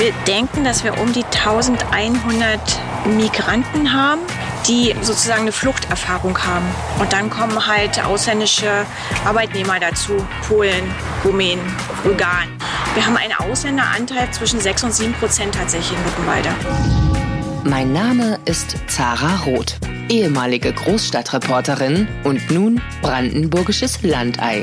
Wir denken, dass wir um die 1100 Migranten haben, die sozusagen eine Fluchterfahrung haben. Und dann kommen halt ausländische Arbeitnehmer dazu, Polen, Rumänen, Bulgaren. Wir haben einen Ausländeranteil zwischen 6 und 7 Prozent tatsächlich in Luckenwalde. Mein Name ist Zara Roth, ehemalige Großstadtreporterin und nun brandenburgisches Landei.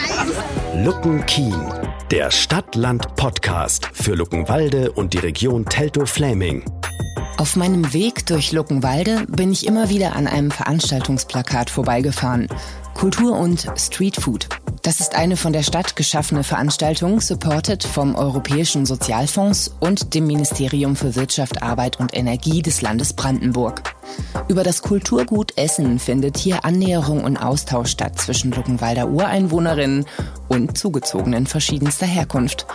Luckenkien, der Stadt-Land-Podcast für Luckenwalde und die Region Teltow-Fläming. Auf meinem Weg durch Luckenwalde bin ich immer wieder an einem Veranstaltungsplakat vorbeigefahren. Kultur und Streetfood. Das ist eine von der Stadt geschaffene Veranstaltung, supported vom Europäischen Sozialfonds und dem Ministerium für Wirtschaft, Arbeit und Energie des Landes Brandenburg. Über das Kulturgut Essen findet hier Annäherung und Austausch statt zwischen Luckenwalder Ureinwohnerinnen und Zugezogenen verschiedenster Herkunft.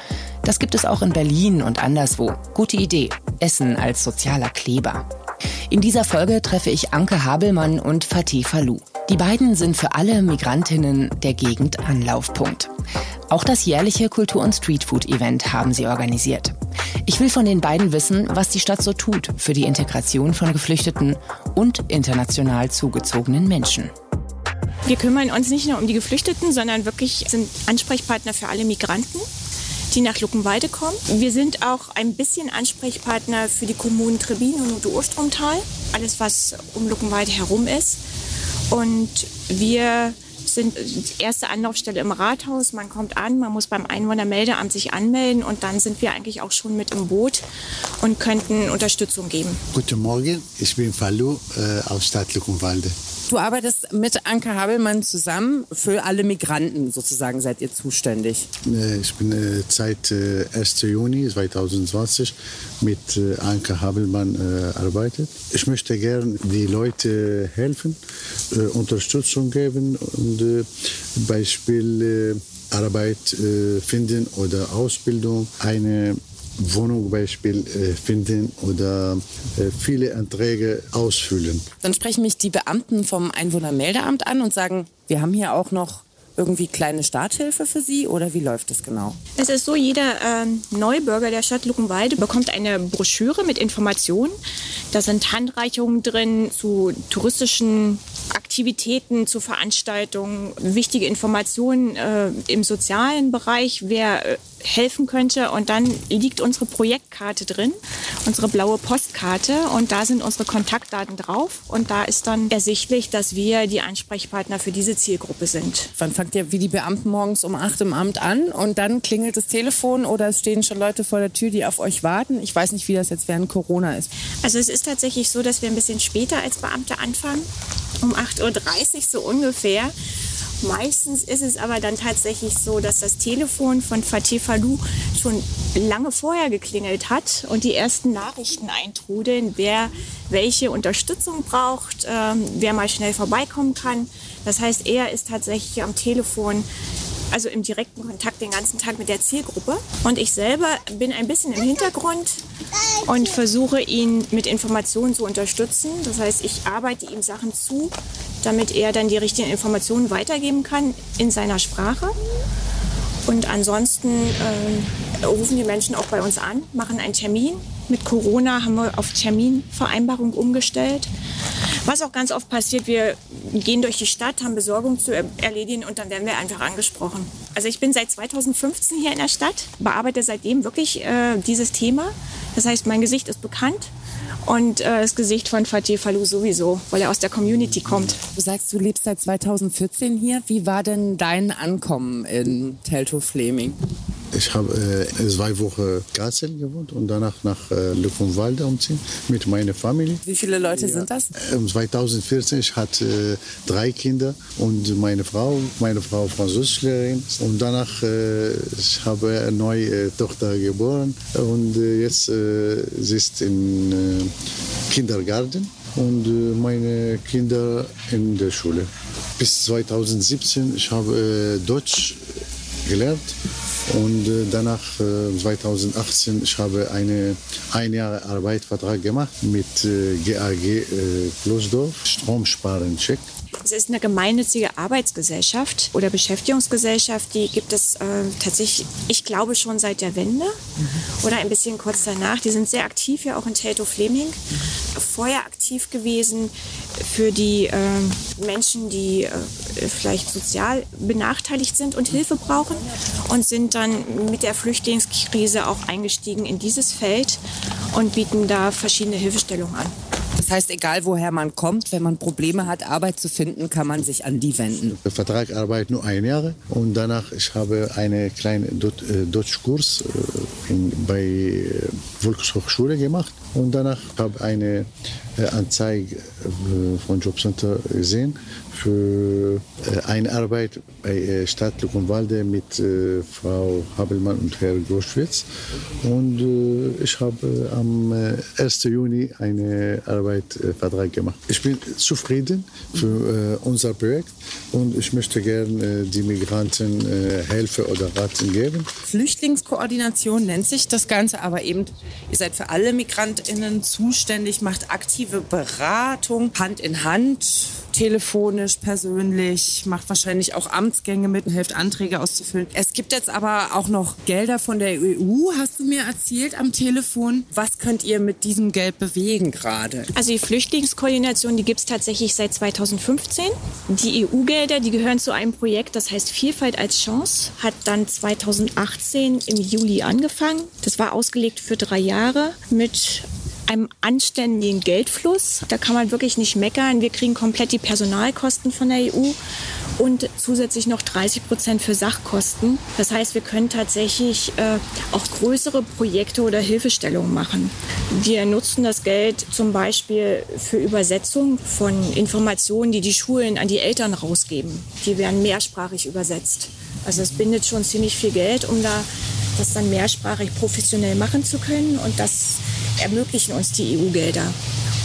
Das gibt es auch in Berlin und anderswo. Gute Idee. Essen als sozialer Kleber. In dieser Folge treffe ich Anke Habelmann und Fatih Falou. Die beiden sind für alle Migrantinnen der Gegend Anlaufpunkt. Auch das jährliche Kultur- und Streetfood-Event haben sie organisiert. Ich will von den beiden wissen, was die Stadt so tut für die Integration von Geflüchteten und international zugezogenen Menschen. Wir kümmern uns nicht nur um die Geflüchteten, sondern wirklich sind Ansprechpartner für alle Migranten die nach Luckenwalde kommen. Wir sind auch ein bisschen Ansprechpartner für die Kommunen Trebin und Urstromtal, alles was um Luckenwalde herum ist. Und wir sind erste Anlaufstelle im Rathaus. Man kommt an, man muss beim Einwohnermeldeamt sich anmelden und dann sind wir eigentlich auch schon mit im Boot und könnten Unterstützung geben. Guten Morgen, ich bin Falou äh, aus Stadt Luckenwalde. Du arbeitest mit Anke Habelmann zusammen. Für alle Migranten sozusagen seid ihr zuständig. Äh, ich bin äh, seit 1. Äh, Juni 2020 mit Anke Habelmann arbeitet. Ich möchte gerne die Leute helfen, Unterstützung geben und Beispiel Arbeit finden oder Ausbildung, eine Wohnung Beispiel äh, finden oder äh, viele Anträge ausfüllen. Dann sprechen mich die Beamten vom Einwohnermeldeamt an und sagen, wir haben hier auch noch irgendwie kleine Starthilfe für Sie oder wie läuft das genau? Es ist so, jeder ähm, Neubürger der Stadt Luckenwalde bekommt eine Broschüre mit Informationen. Da sind Handreichungen drin zu touristischen Aktivitäten, zu Veranstaltungen, wichtige Informationen äh, im sozialen Bereich, wer äh, helfen könnte. Und dann liegt unsere Projektkarte drin, unsere blaue Postkarte. Und da sind unsere Kontaktdaten drauf. Und da ist dann ersichtlich, dass wir die Ansprechpartner für diese Zielgruppe sind. Wann fangt ihr wie die Beamten morgens um acht im Amt an und dann klingelt das Telefon oder es stehen schon Leute vor der Tür, die auf euch warten? Ich weiß nicht, wie das jetzt während Corona ist. Also es ist tatsächlich so, dass wir ein bisschen später als Beamte anfangen, um 8.30 Uhr so ungefähr. Meistens ist es aber dann tatsächlich so, dass das Telefon von Fatih Falou schon lange vorher geklingelt hat und die ersten Nachrichten eintrudeln, wer welche Unterstützung braucht, ähm, wer mal schnell vorbeikommen kann. Das heißt, er ist tatsächlich am Telefon also im direkten Kontakt den ganzen Tag mit der Zielgruppe. Und ich selber bin ein bisschen im Hintergrund und versuche ihn mit Informationen zu unterstützen. Das heißt, ich arbeite ihm Sachen zu, damit er dann die richtigen Informationen weitergeben kann in seiner Sprache. Und ansonsten äh, rufen die Menschen auch bei uns an, machen einen Termin. Mit Corona haben wir auf Terminvereinbarung umgestellt. Was auch ganz oft passiert, wir gehen durch die Stadt, haben Besorgung zu erledigen und dann werden wir einfach angesprochen. Also ich bin seit 2015 hier in der Stadt, bearbeite seitdem wirklich äh, dieses Thema. Das heißt, mein Gesicht ist bekannt und äh, das Gesicht von Fatih Falou sowieso, weil er aus der Community kommt. Du sagst, du lebst seit 2014 hier. Wie war denn dein Ankommen in Teltow-Fleming? Ich habe äh, zwei Wochen Kassel gewohnt und danach nach äh, Luckenwalde umziehen mit meiner Familie. Wie viele Leute ja. sind das? 2014 ich hatte äh, drei Kinder und meine Frau, meine Frau Französischlehrerin und danach äh, ich habe eine neue äh, Tochter geboren und äh, jetzt äh, sie ist im Kindergarten und meine Kinder in der Schule. Bis 2017 ich habe Deutsch gelernt und äh, danach äh, 2018 ich habe eine ein Jahre Arbeitsvertrag gemacht mit äh, GAG äh, Kloßdorf Stromsparen Check. Es ist eine gemeinnützige Arbeitsgesellschaft oder Beschäftigungsgesellschaft, die gibt es äh, tatsächlich, ich glaube schon seit der Wende oder ein bisschen kurz danach. Die sind sehr aktiv ja auch in Teltow-Fleming. Vorher aktiv gewesen für die äh, Menschen, die äh, vielleicht sozial benachteiligt sind und Hilfe brauchen und sind dann mit der Flüchtlingskrise auch eingestiegen in dieses Feld und bieten da verschiedene Hilfestellungen an. Das heißt, egal woher man kommt, wenn man Probleme hat, Arbeit zu finden, kann man sich an die wenden. Der Vertrag arbeitet nur ein Jahr und danach ich habe einen kleinen äh, Deutschkurs äh, bei äh, Volkshochschule gemacht und danach habe ich eine Anzeige äh, von Jobcenter gesehen für äh, eine Arbeit bei äh, Stadt Luckenwalde mit äh, Frau Habelmann und Herr Groschwitz und äh, ich habe am äh, 1. Juni einen Arbeitsvertrag gemacht. Ich bin zufrieden für äh, unser Projekt und ich möchte gerne äh, die Migranten äh, Hilfe oder Raten geben. Flüchtlingskoordination nennt sich das Ganze, aber eben, ihr seid für alle MigrantInnen zuständig, macht aktive Beratung, Hand in Hand, telefonisch, persönlich, macht wahrscheinlich auch Amtsgänge mit und hilft Anträge auszufüllen. Es gibt jetzt aber auch noch Gelder von der EU, hast du mir erzählt am Telefon. Was könnt ihr mit diesem Geld bewegen gerade? Also die Flüchtlingskoordination, die gibt es tatsächlich seit 2015. Die EU-Gelder, die gehören zu einem Projekt, das heißt Vielfalt als Chance, hat dann 2018 im Juli angefangen. Das war ausgelegt für drei Jahre mit einem anständigen Geldfluss. Da kann man wirklich nicht meckern. Wir kriegen komplett die Personalkosten von der EU und zusätzlich noch 30 Prozent für Sachkosten. Das heißt, wir können tatsächlich äh, auch größere Projekte oder Hilfestellungen machen. Wir nutzen das Geld zum Beispiel für Übersetzung von Informationen, die die Schulen an die Eltern rausgeben. Die werden mehrsprachig übersetzt. Also es bindet schon ziemlich viel Geld, um da das dann mehrsprachig professionell machen zu können. Und das ermöglichen uns die EU-Gelder.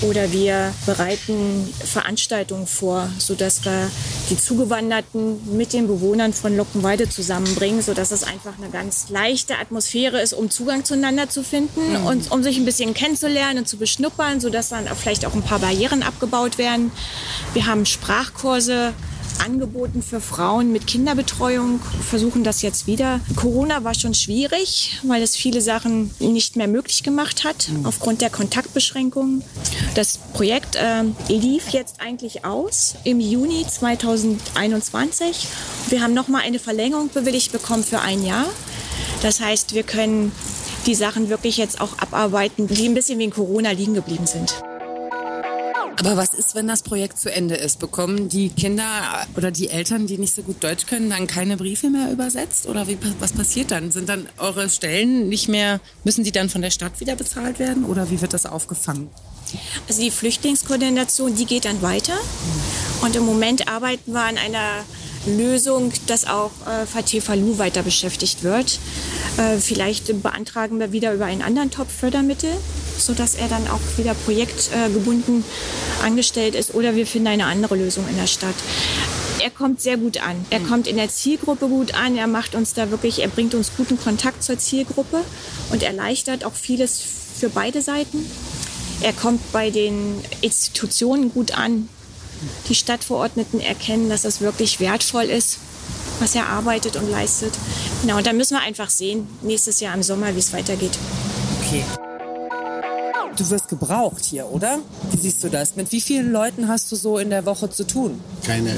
Oder wir bereiten Veranstaltungen vor, sodass wir die Zugewanderten mit den Bewohnern von Luckenwalde zusammenbringen, sodass es einfach eine ganz leichte Atmosphäre ist, um Zugang zueinander zu finden und um sich ein bisschen kennenzulernen und zu beschnuppern, sodass dann vielleicht auch ein paar Barrieren abgebaut werden. Wir haben Sprachkurse angeboten für Frauen mit Kinderbetreuung, versuchen das jetzt wieder. Corona war schon schwierig, weil es viele Sachen nicht mehr möglich gemacht hat, aufgrund der Kontaktbeschränkungen. Das Projekt äh, lief jetzt eigentlich aus im Juni 2021. Wir haben nochmal eine Verlängerung bewilligt bekommen für ein Jahr. Das heißt, wir können die Sachen wirklich jetzt auch abarbeiten, die ein bisschen wegen Corona liegen geblieben sind. Aber was ist, wenn das Projekt zu Ende ist? Bekommen die Kinder oder die Eltern, die nicht so gut Deutsch können, dann keine Briefe mehr übersetzt? Oder wie, was passiert dann? Sind dann eure Stellen nicht mehr, müssen die dann von der Stadt wieder bezahlt werden? Oder wie wird das aufgefangen? Also die Flüchtlingskoordination, die geht dann weiter. Und im Moment arbeiten wir an einer Lösung, dass auch äh, Fatih Falou weiter beschäftigt wird. Äh, vielleicht beantragen wir wieder über einen anderen Topf Fördermittel, sodass er dann auch wieder projektgebunden angestellt ist. Oder wir finden eine andere Lösung in der Stadt. Er kommt sehr gut an. Er kommt in der Zielgruppe gut an. Er macht uns da wirklich, er bringt uns guten Kontakt zur Zielgruppe und erleichtert auch vieles für beide Seiten. Er kommt bei den Institutionen gut an. Die Stadtverordneten erkennen, dass das wirklich wertvoll ist, was er arbeitet und leistet. Genau, und dann müssen wir einfach sehen, nächstes Jahr im Sommer, wie es weitergeht. Okay. Du wirst gebraucht hier, oder? Wie siehst du das? Mit wie vielen Leuten hast du so in der Woche zu tun? Keine äh,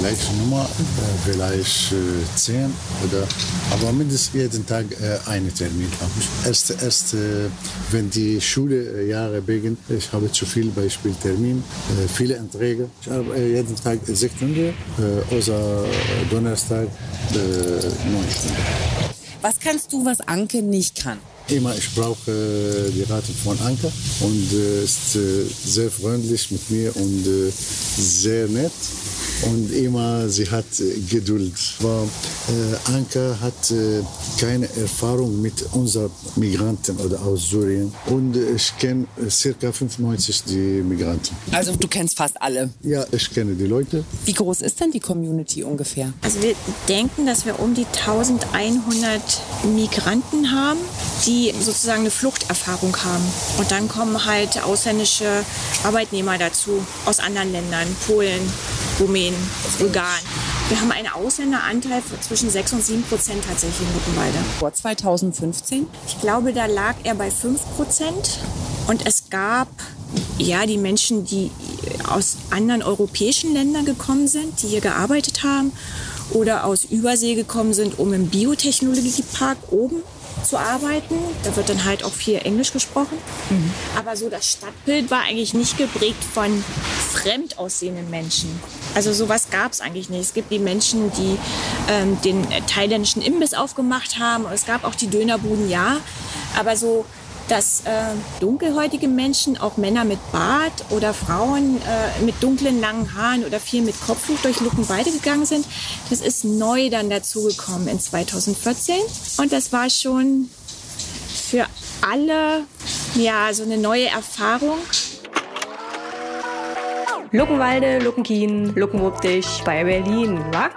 gleiche Nummer, äh, vielleicht äh, zehn oder, aber mindestens jeden Tag äh, einen Termin habe ich. Erst, erst äh, wenn die Schuljahre beginnen, ich habe zu viel Beispiel Termin, äh, viele Anträge. Ich habe äh, jeden Tag sechs Stunden, außer Donnerstag neun Stunden. Was kannst du, was Anke nicht kann? Immer, ich brauche äh, die Rate von Anker und äh, ist äh, sehr freundlich mit mir und sehr nett. Und immer sie hat äh, Geduld. Aber äh, Anka hat äh, keine Erfahrung mit unseren Migranten oder aus Syrien und äh, ich kenne äh, circa 95 die Migranten. Also du kennst fast alle. Ja, ich kenne die Leute. Wie groß ist denn die Community ungefähr? Also wir denken, dass wir um die 1100 Migranten haben, die sozusagen eine Fluchterfahrung haben. Und dann kommen halt ausländische Arbeitnehmer dazu aus anderen Ländern, Polen, Rumänien, Bulgarien. Wir haben einen Ausländeranteil von zwischen 6 und 7 Prozent tatsächlich in Luckenwalde. Vor 2015? Ich glaube, da lag er bei 5 Prozent. Und es gab ja die Menschen, die aus anderen europäischen Ländern gekommen sind, die hier gearbeitet haben oder aus Übersee gekommen sind, um im Biotechnologiepark oben zu arbeiten. Da wird dann halt auch viel Englisch gesprochen. Aber so das Stadtbild war eigentlich nicht geprägt von fremd aussehenden Menschen. Also sowas gab es eigentlich nicht. Es gibt die Menschen, die ähm, den thailändischen Imbiss aufgemacht haben. Und es gab auch die Dönerbuden, ja. Aber so dass äh, dunkelhäutige Menschen, auch Männer mit Bart oder Frauen äh, mit dunklen langen Haaren oder viel mit Kopftuch durch Luckenwalde gegangen sind, das ist neu dann dazugekommen in 2014. Und das war schon für alle ja so eine neue Erfahrung. Luckenwalde, Luckenkien, Luckenwuppdich bei Berlin, wa?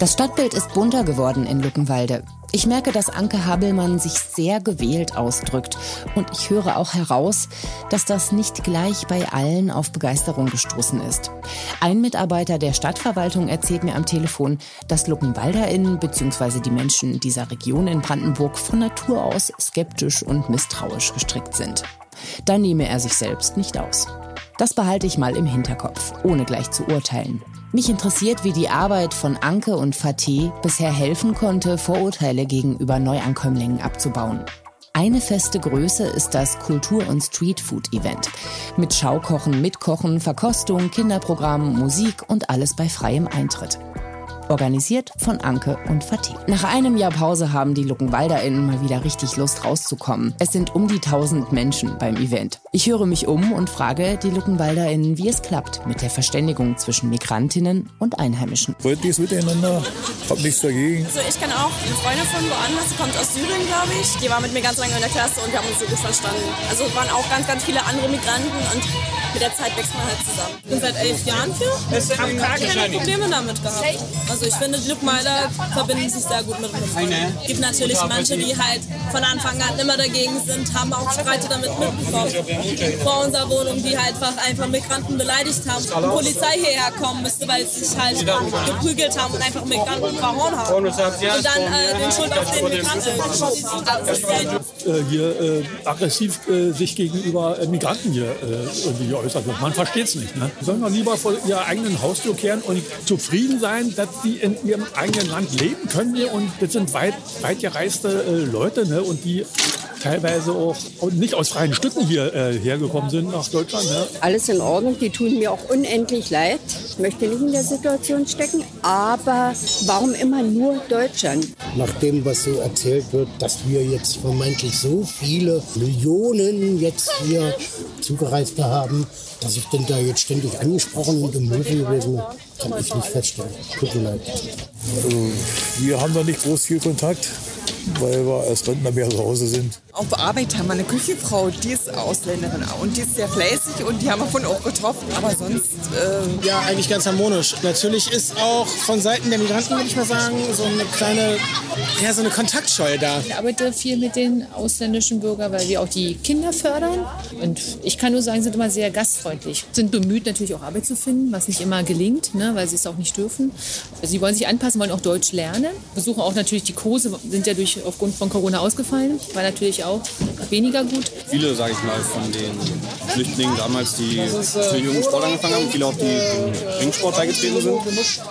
Das Stadtbild ist bunter geworden in Luckenwalde. Ich merke, dass Anke Habelmann sich sehr gewählt ausdrückt. Und ich höre auch heraus, dass das nicht gleich bei allen auf Begeisterung gestoßen ist. Ein Mitarbeiter der Stadtverwaltung erzählt mir am Telefon, dass LuckenwalderInnen bzw. die Menschen dieser Region in Brandenburg von Natur aus skeptisch und misstrauisch gestrickt sind. Da nehme er sich selbst nicht aus. Das behalte ich mal im Hinterkopf, ohne gleich zu urteilen. Mich interessiert, wie die Arbeit von Anke und Fateh bisher helfen konnte, Vorurteile gegenüber Neuankömmlingen abzubauen. Eine feste Größe ist das Kultur- und Streetfood-Event. Mit Schaukochen, Mitkochen, Verkostung, Kinderprogramm, Musik und alles bei freiem Eintritt. Organisiert von Anke und Fatih. Nach einem Jahr Pause haben die LuckenwalderInnen mal wieder richtig Lust rauszukommen. Es sind um die 1000 Menschen beim Event. Ich höre mich um und frage die LuckenwalderInnen, wie es klappt mit der Verständigung zwischen Migrantinnen und Einheimischen. Freundliches Miteinander, hab nichts dagegen. Also ich kenne auch eine Freundin von woanders, die kommt aus Syrien, glaube ich. Die war mit mir ganz lange in der Klasse und wir haben uns so gut verstanden. Also es waren auch ganz, ganz viele andere Migranten und mit der Zeit wächst man halt zusammen. Ich bin seit elf Jahren hier, habe gar keine Probleme damit gehabt. Also ich finde, die Luckenwalder verbinden sich sehr gut mit Luckenwalder. Es gibt natürlich manche, die halt von Anfang an immer dagegen sind, haben auch Streite damit mitbekommen. Vor unserer Wohnung, die halt einfach, einfach Migranten beleidigt haben. Die Polizei hierher kommen müsste, weil sie sich halt geprügelt haben und einfach Migranten verhauen haben. Und dann äh, den Schuld auf den Migranten geschoben. Halt Äh, hier äh, aggressiv äh, sich gegenüber äh, Migranten hier äh, irgendwie geäußert wird. Man versteht es nicht. Ne? Die sollen doch lieber vor ihrer eigenen Haustür kehren und zufrieden sein, dass sie in ihrem eigenen Land leben können hier. Und das sind weit, weit gereiste äh, Leute ne? und die teilweise auch nicht aus freien Stücken hier äh, hergekommen sind nach Deutschland. Ne? Alles in Ordnung, die tun mir auch unendlich leid. Ich möchte nicht in der Situation stecken, aber warum immer nur Deutschland? Nach dem, was so erzählt wird, dass wir jetzt vermeintlich so viele Millionen jetzt hier Zugereiste haben, dass ich denn da jetzt ständig angesprochen und im Movie gewesen kann ich nicht feststellen. Tut mir leid. Also, wir haben da nicht groß viel Kontakt, weil wir als Rentner mehr zu Hause sind. Auf Arbeit haben wir eine Küchenfrau, die ist Ausländerin und die ist sehr fleißig und die haben wir von auch getroffen. Aber sonst, äh, Ja, eigentlich ganz harmonisch. Natürlich ist auch von Seiten der Migranten, würde ich mal sagen, so eine kleine, ja, so eine Kontaktscheu da. Ich arbeite viel mit den ausländischen Bürgern, weil wir auch die Kinder fördern. Und ich kann nur sagen, sie sind immer sehr gastfreundlich. Sind bemüht, natürlich auch Arbeit zu finden, was nicht immer gelingt, ne, weil sie es auch nicht dürfen. Also sie wollen sich anpassen, wollen auch Deutsch lernen. Besuchen auch natürlich die Kurse, sind ja durch, aufgrund von Corona ausgefallen. War natürlich auch weniger gut. Viele, sage ich mal, von den Flüchtlingen damals, die zu den jungen Sport angefangen haben, viele auch die im Ringsport beigetreten sind,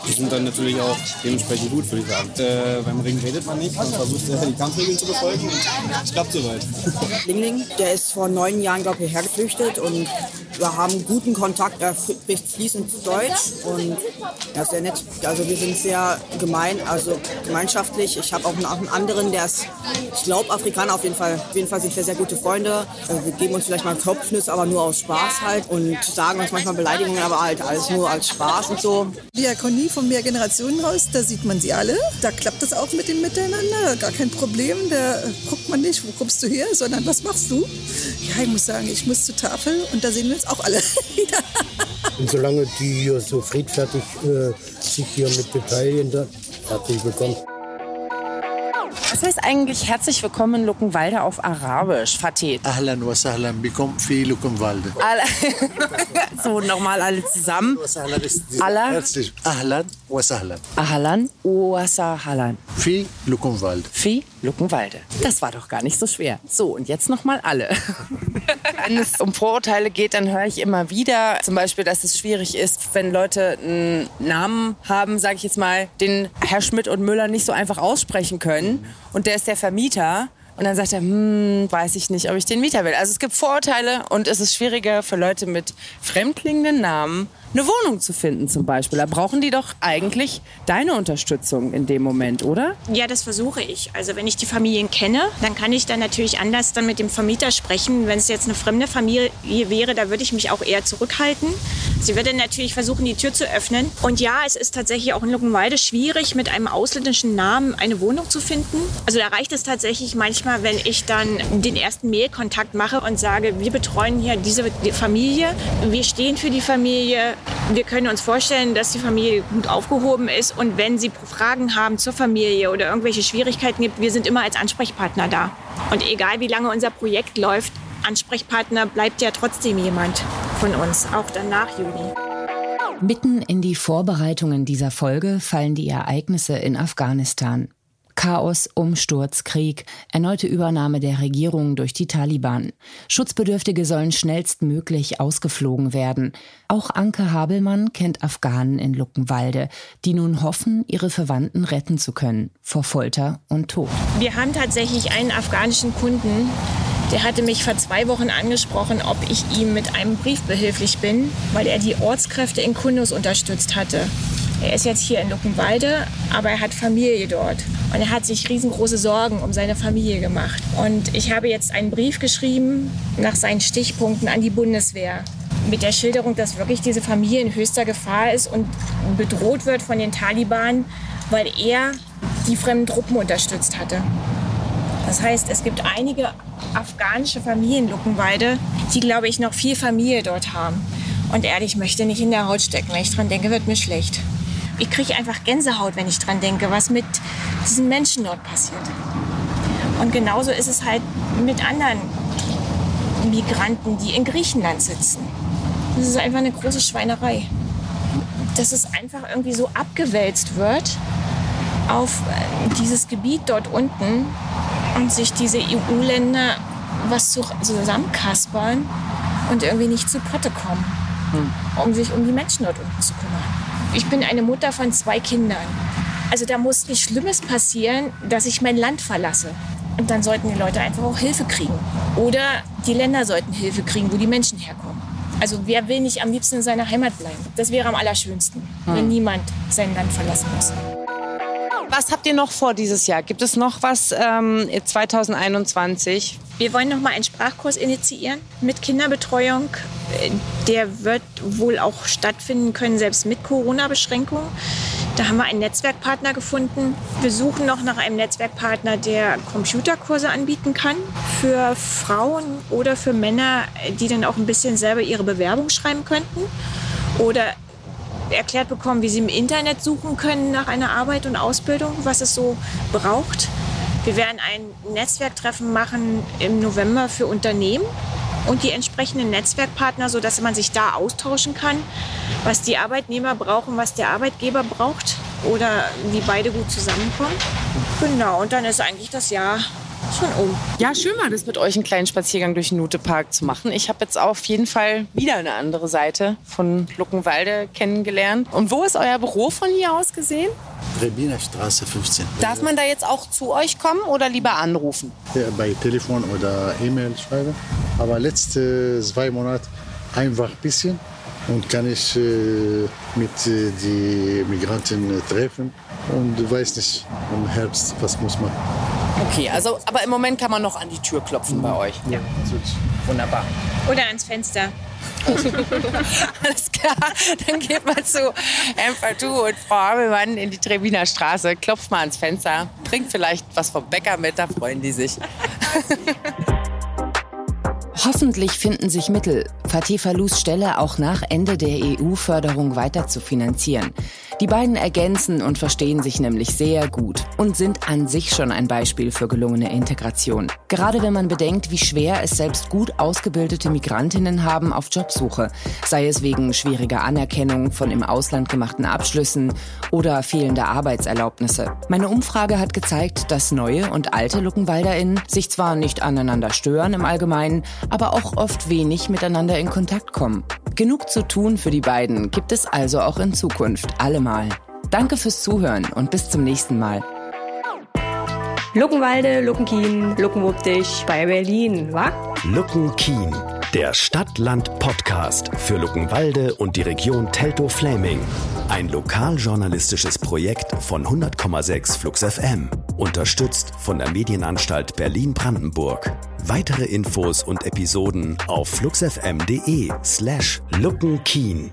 die sind dann natürlich auch dementsprechend gut, würde ich sagen. Äh, beim Ring redet man nicht, man versucht äh, die Kampfregeln zu befolgen und es klappt soweit. Lingling, der ist vor neun Jahren, glaube ich, hierher geflüchtet und wir haben guten Kontakt. Er spricht fließend Deutsch und er ist sehr nett. Also wir sind sehr gemein, also gemeinschaftlich. Ich habe auch einen anderen, der ist, ich glaube, Afrikaner auf jeden Fall. Auf jeden Fall sind wir sehr gute Freunde. Also wir geben uns vielleicht mal Kopfnüsse, aber nur aus Spaß halt und sagen uns manchmal Beleidigungen, aber halt alles nur als Spaß und so. Diakonie vom Mehrgenerationenhaus, da sieht man sie alle. Da klappt das auch mit dem Miteinander, gar kein Problem. Da guckt man nicht, wo kommst du her, sondern was machst du? Ja, ich muss sagen, ich muss zur Tafel und da sehen wir uns auch alle wieder. Und solange die hier so friedfertig äh, sich hier mit beteiligen, da herzlich willkommen. Was heißt eigentlich herzlich willkommen in Luckenwalde auf Arabisch, Fatih? Ahlan wa sahlan bikum fi Luckenwalde. So, nochmal alle zusammen. Allah. Herzlich. Ahlan wa sahlan. Ahlan wa sahlan. Fi Luckenwalde. Fi Luckenwalde. Das war doch gar nicht so schwer. So, und jetzt nochmal alle. wenn es um Vorurteile geht, dann höre ich immer wieder, zum Beispiel, dass es schwierig ist, wenn Leute einen Namen haben, sage ich jetzt mal, den Herr Schmidt und Müller nicht so einfach aussprechen können. Und der ist der Vermieter. Und dann sagt er, hm, weiß ich nicht, ob ich den Mieter will. Also es gibt Vorurteile und es ist schwieriger für Leute mit fremdklingenden Namen eine Wohnung zu finden zum Beispiel. Da brauchen die doch eigentlich deine Unterstützung in dem Moment, oder? Ja, das versuche ich. Also wenn ich die Familien kenne, dann kann ich dann natürlich anders dann mit dem Vermieter sprechen. Wenn es jetzt eine fremde Familie wäre, da würde ich mich auch eher zurückhalten. Sie würde natürlich versuchen, die Tür zu öffnen. Und ja, es ist tatsächlich auch in Luckenwalde schwierig, mit einem ausländischen Namen eine Wohnung zu finden. Also da reicht es tatsächlich manchmal, wenn ich dann den ersten Mailkontakt mache und sage, wir betreuen hier diese Familie, wir stehen für die Familie, wir können uns vorstellen, dass die Familie gut aufgehoben ist und wenn Sie Fragen haben zur Familie oder irgendwelche Schwierigkeiten gibt, wir sind immer als Ansprechpartner da. Und egal wie lange unser Projekt läuft, Ansprechpartner bleibt ja trotzdem jemand von uns, auch dann nach Juli. Mitten in die Vorbereitungen dieser Folge fallen die Ereignisse in Afghanistan. Chaos, Umsturz, Krieg, erneute Übernahme der Regierung durch die Taliban. Schutzbedürftige sollen schnellstmöglich ausgeflogen werden. Auch Anke Habelmann kennt Afghanen in Luckenwalde, die nun hoffen, ihre Verwandten retten zu können vor Folter und Tod. Wir haben tatsächlich einen afghanischen Kunden, der hatte mich vor zwei Wochen angesprochen, ob ich ihm mit einem Brief behilflich bin, weil er die Ortskräfte in Kundus unterstützt hatte. Er ist jetzt hier in Luckenwalde, aber er hat Familie dort. Und er hat sich riesengroße Sorgen um seine Familie gemacht. Und ich habe jetzt einen Brief geschrieben nach seinen Stichpunkten an die Bundeswehr. Mit der Schilderung, dass wirklich diese Familie in höchster Gefahr ist und bedroht wird von den Taliban, weil er die fremden Truppen unterstützt hatte. Das heißt, es gibt einige afghanische Familien in Luckenwalde, die, glaube ich, noch viel Familie dort haben. Und ehrlich, ich möchte nicht in der Haut stecken. Wenn ich dran denke, wird mir schlecht ich kriege einfach Gänsehaut, wenn ich dran denke, was mit diesen Menschen dort passiert. Und genauso ist es halt mit anderen Migranten, die in Griechenland sitzen. Das ist einfach eine große Schweinerei. Dass es einfach irgendwie so abgewälzt wird auf äh, dieses Gebiet dort unten und sich diese EU-Länder was zusammenkaspern und irgendwie nicht zu Potte kommen, hm. um sich um die Menschen dort unten zu kümmern. Ich bin eine Mutter von zwei Kindern. Also da muss nichts Schlimmes passieren, dass ich mein Land verlasse. Und dann sollten die Leute einfach auch Hilfe kriegen. Oder die Länder sollten Hilfe kriegen, wo die Menschen herkommen. Also wer will nicht am liebsten in seiner Heimat bleiben? Das wäre am allerschönsten, hm. wenn niemand sein Land verlassen muss. Was habt ihr noch vor dieses Jahr? Gibt es noch was ähm, 2021? Wir wollen noch mal einen Sprachkurs initiieren mit Kinderbetreuung. Der wird wohl auch stattfinden können, selbst mit Corona-Beschränkungen. Da haben wir einen Netzwerkpartner gefunden. Wir suchen noch nach einem Netzwerkpartner, der Computerkurse anbieten kann für Frauen oder für Männer, die dann auch ein bisschen selber ihre Bewerbung schreiben könnten. Oder erklärt bekommen, wie sie im Internet suchen können nach einer Arbeit und Ausbildung, was es so braucht. Wir werden ein Netzwerktreffen machen im November für Unternehmen und die entsprechenden Netzwerkpartner, sodass man sich da austauschen kann, was die Arbeitnehmer brauchen, was der Arbeitgeber braucht oder wie beide gut zusammenkommen. Genau, und dann ist eigentlich das Jahr schon um. Ja, schön mal das mit euch einen kleinen Spaziergang durch den Nutepark zu machen. Ich habe jetzt auf jeden Fall wieder eine andere Seite von Luckenwalde kennengelernt. Und wo ist euer Büro von hier aus gesehen? Rebiner Straße 15. Darf man da jetzt auch zu euch kommen oder lieber anrufen? Ja, bei Telefon oder E-Mail schreiben. Aber letzte zwei Monate einfach ein bisschen und kann ich äh, mit äh, die Migranten treffen und weiß nicht im Herbst, was muss man. Okay, also aber im Moment kann man noch an die Tür klopfen bei euch. Ja. Wunderbar. Oder ans Fenster. Alles klar, dann geht mal zu Empatu und Frau Habelmann in die Trebiner Straße, klopft mal ans Fenster, bringt vielleicht was vom Bäcker mit, da freuen die sich. Hoffentlich finden sich Mittel, Fatih Falus Stelle auch nach Ende der EU-Förderung weiter zu finanzieren. Die beiden ergänzen und verstehen sich nämlich sehr gut und sind an sich schon ein Beispiel für gelungene Integration. Gerade wenn man bedenkt, wie schwer es selbst gut ausgebildete Migrantinnen haben auf Jobsuche, sei es wegen schwieriger Anerkennung von im Ausland gemachten Abschlüssen oder fehlender Arbeitserlaubnisse. Meine Umfrage hat gezeigt, dass neue und alte LuckenwalderInnen sich zwar nicht aneinander stören im Allgemeinen, aber auch oft wenig miteinander in Kontakt kommen. Genug zu tun für die beiden gibt es also auch in Zukunft allemal. Danke fürs Zuhören und bis zum nächsten Mal. Luckenwalde, Luckenkien, Luckenwuppdich bei Berlin, wa? Luckenkien, der Stadt-Land-Podcast für Luckenwalde und die Region Teltow-Fläming. Ein lokaljournalistisches Projekt von 100,6 Flux FM. Unterstützt von der Medienanstalt Berlin-Brandenburg. Weitere Infos und Episoden auf fluxfm.de slash luckenkien.